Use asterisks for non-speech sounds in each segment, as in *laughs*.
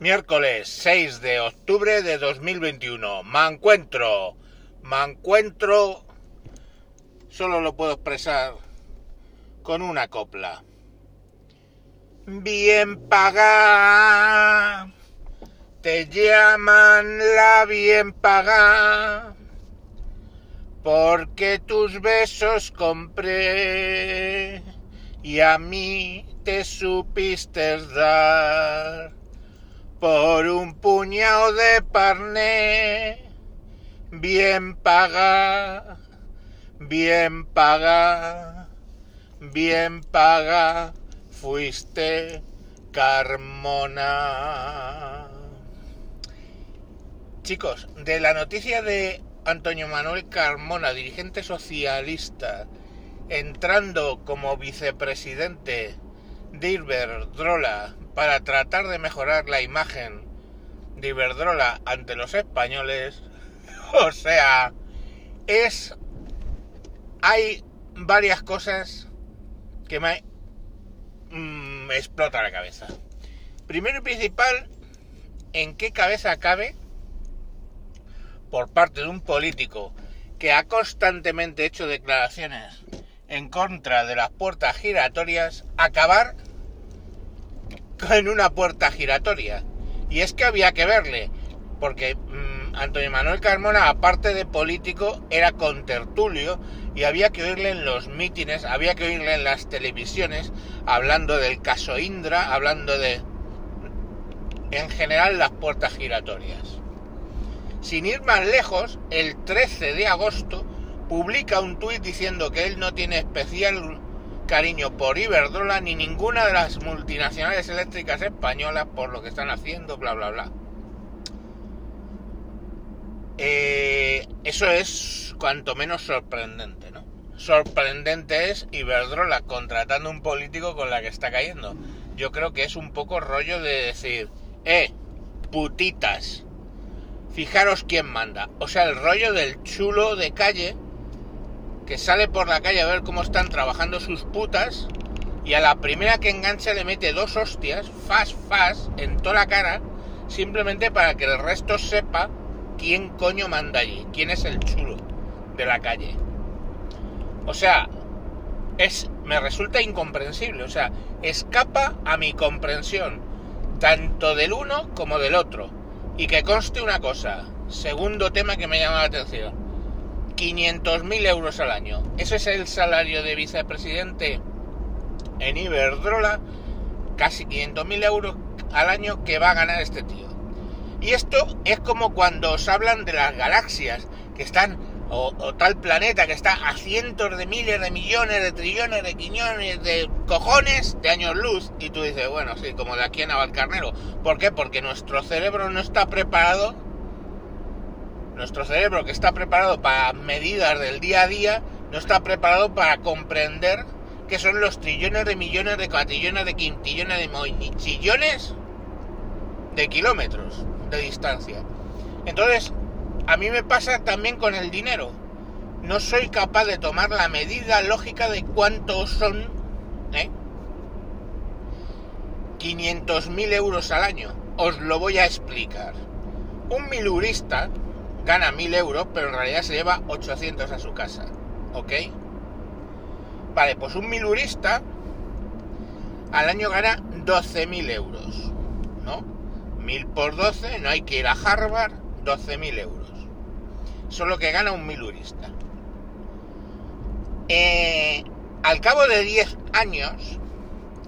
Miércoles 6 de octubre de 2021. Me encuentro. Me encuentro. Solo lo puedo expresar con una copla. Bien paga. Te llaman la bien paga. Porque tus besos compré y a mí te supiste dar por un puñado de parné, bien paga, bien paga, bien paga, fuiste Carmona. Chicos, de la noticia de Antonio Manuel Carmona, dirigente socialista, entrando como vicepresidente de Iberdrola para tratar de mejorar la imagen de Iberdrola ante los españoles, *laughs* o sea, es... Hay varias cosas que me, mm, me explota la cabeza. Primero y principal, ¿en qué cabeza cabe por parte de un político que ha constantemente hecho declaraciones en contra de las puertas giratorias, acabar *laughs* en una puerta giratoria. Y es que había que verle, porque mmm, Antonio Manuel Carmona, aparte de político, era contertulio y había que oírle en los mítines, había que oírle en las televisiones, hablando del caso Indra, hablando de, en general, las puertas giratorias. Sin ir más lejos, el 13 de agosto publica un tuit diciendo que él no tiene especial cariño por Iberdrola ni ninguna de las multinacionales eléctricas españolas por lo que están haciendo, bla, bla, bla. Eh, eso es cuanto menos sorprendente, ¿no? Sorprendente es Iberdrola contratando un político con la que está cayendo. Yo creo que es un poco rollo de decir, eh, putitas, fijaros quién manda. O sea, el rollo del chulo de calle que sale por la calle a ver cómo están trabajando sus putas y a la primera que engancha le mete dos hostias, fast, fast, en toda la cara, simplemente para que el resto sepa quién coño manda allí, quién es el chulo de la calle. O sea, es, me resulta incomprensible, o sea, escapa a mi comprensión, tanto del uno como del otro. Y que conste una cosa, segundo tema que me llama la atención. 500.000 euros al año. Ese es el salario de vicepresidente en Iberdrola. Casi 500.000 euros al año que va a ganar este tío. Y esto es como cuando os hablan de las galaxias que están, o, tal planeta que está a cientos de miles de millones de trillones de quiñones de cojones de años luz. Y tú dices, bueno, sí, como de aquí a Navalcarnero. ¿Por qué? Porque nuestro cerebro no está preparado nuestro cerebro, que está preparado para medidas del día a día, no está preparado para comprender que son los trillones de millones de cuatrillones de quintillones de mochillones de kilómetros de distancia. Entonces, a mí me pasa también con el dinero. No soy capaz de tomar la medida lógica de cuántos son ¿eh? 500.000 euros al año. Os lo voy a explicar. Un milurista gana 1000 euros, pero en realidad se lleva 800 a su casa. ¿Ok? Vale, pues un milurista al año gana 12.000 euros. ¿No? 1000 por 12, no hay que ir a Harvard, 12.000 euros. Solo que gana un milurista. Eh, al cabo de 10 años,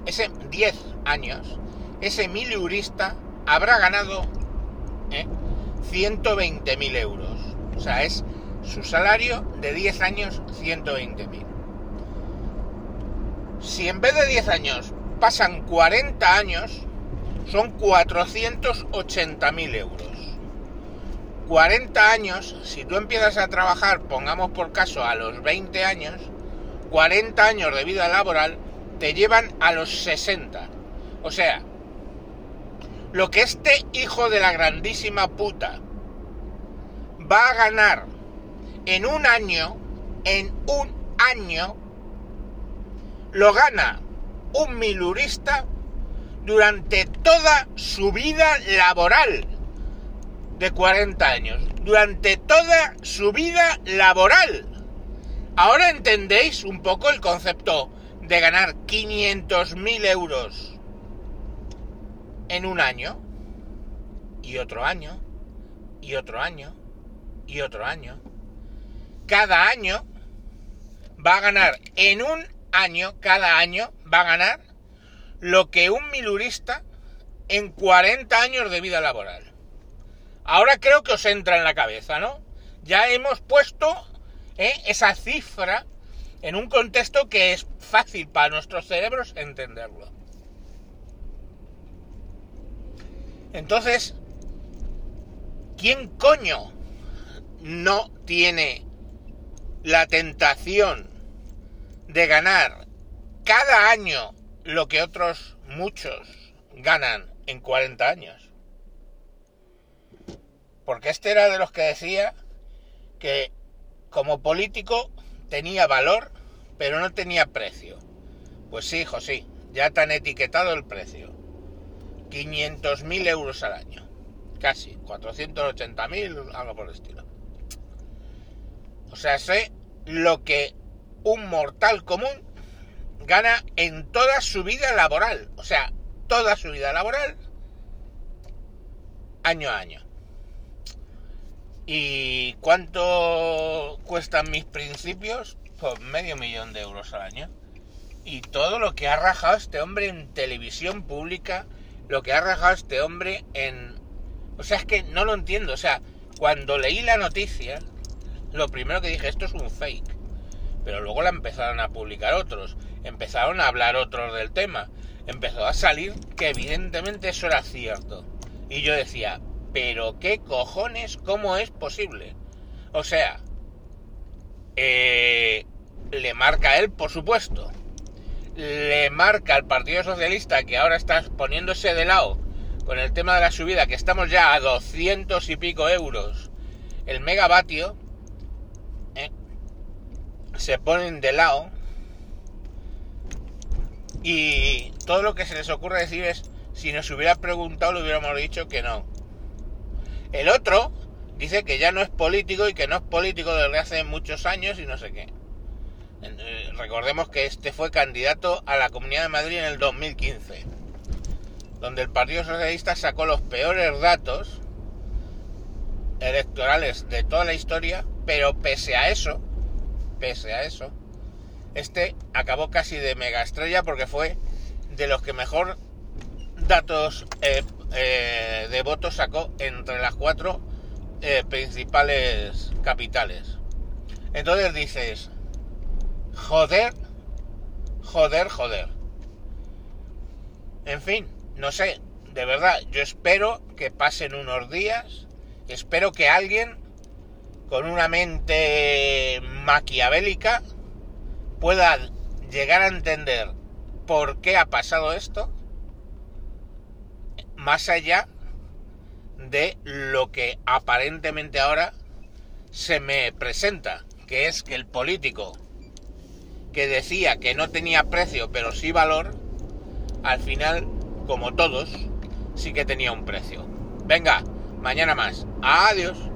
ese 10 años, ese milurista habrá ganado. 120.000 euros. O sea, es su salario de 10 años 120.000. Si en vez de 10 años pasan 40 años, son 480.000 euros. 40 años, si tú empiezas a trabajar, pongamos por caso a los 20 años, 40 años de vida laboral te llevan a los 60. O sea, lo que este hijo de la grandísima puta va a ganar en un año, en un año, lo gana un milurista durante toda su vida laboral de 40 años. Durante toda su vida laboral. Ahora entendéis un poco el concepto de ganar 500.000 euros en un año y otro año y otro año y otro año. Cada año va a ganar en un año, cada año va a ganar lo que un milurista en 40 años de vida laboral. Ahora creo que os entra en la cabeza, ¿no? Ya hemos puesto ¿eh? esa cifra en un contexto que es fácil para nuestros cerebros entenderlo. Entonces, ¿quién coño no tiene la tentación de ganar cada año lo que otros muchos ganan en 40 años? Porque este era de los que decía que como político tenía valor, pero no tenía precio. Pues sí, hijo, sí, ya te han etiquetado el precio. 500.000 euros al año. Casi, 480.000, algo por el estilo. O sea, sé lo que un mortal común gana en toda su vida laboral. O sea, toda su vida laboral, año a año. ¿Y cuánto cuestan mis principios? Pues medio millón de euros al año. Y todo lo que ha rajado este hombre en televisión pública, lo que ha rajado este hombre en... O sea, es que no lo entiendo. O sea, cuando leí la noticia, lo primero que dije, esto es un fake. Pero luego la empezaron a publicar otros. Empezaron a hablar otros del tema. Empezó a salir que evidentemente eso era cierto. Y yo decía, pero qué cojones, ¿cómo es posible? O sea, eh, le marca a él, por supuesto. Le marca al Partido Socialista que ahora está poniéndose de lado con el tema de la subida, que estamos ya a 200 y pico euros el megavatio, ¿eh? se ponen de lado y todo lo que se les ocurre decir es, si nos hubiera preguntado, le hubiéramos dicho que no. El otro dice que ya no es político y que no es político desde hace muchos años y no sé qué. Eh, recordemos que este fue candidato a la Comunidad de Madrid en el 2015, donde el Partido Socialista sacó los peores datos electorales de toda la historia, pero pese a eso, pese a eso, este acabó casi de mega estrella porque fue de los que mejor datos eh, eh, de votos sacó entre las cuatro principales capitales. Entonces dices, joder, joder, joder. En fin, no sé, de verdad, yo espero que pasen unos días, espero que alguien con una mente maquiavélica pueda llegar a entender por qué ha pasado esto más allá de lo que aparentemente ahora se me presenta, que es que el político que decía que no tenía precio pero sí valor, al final, como todos, sí que tenía un precio. Venga, mañana más. Adiós.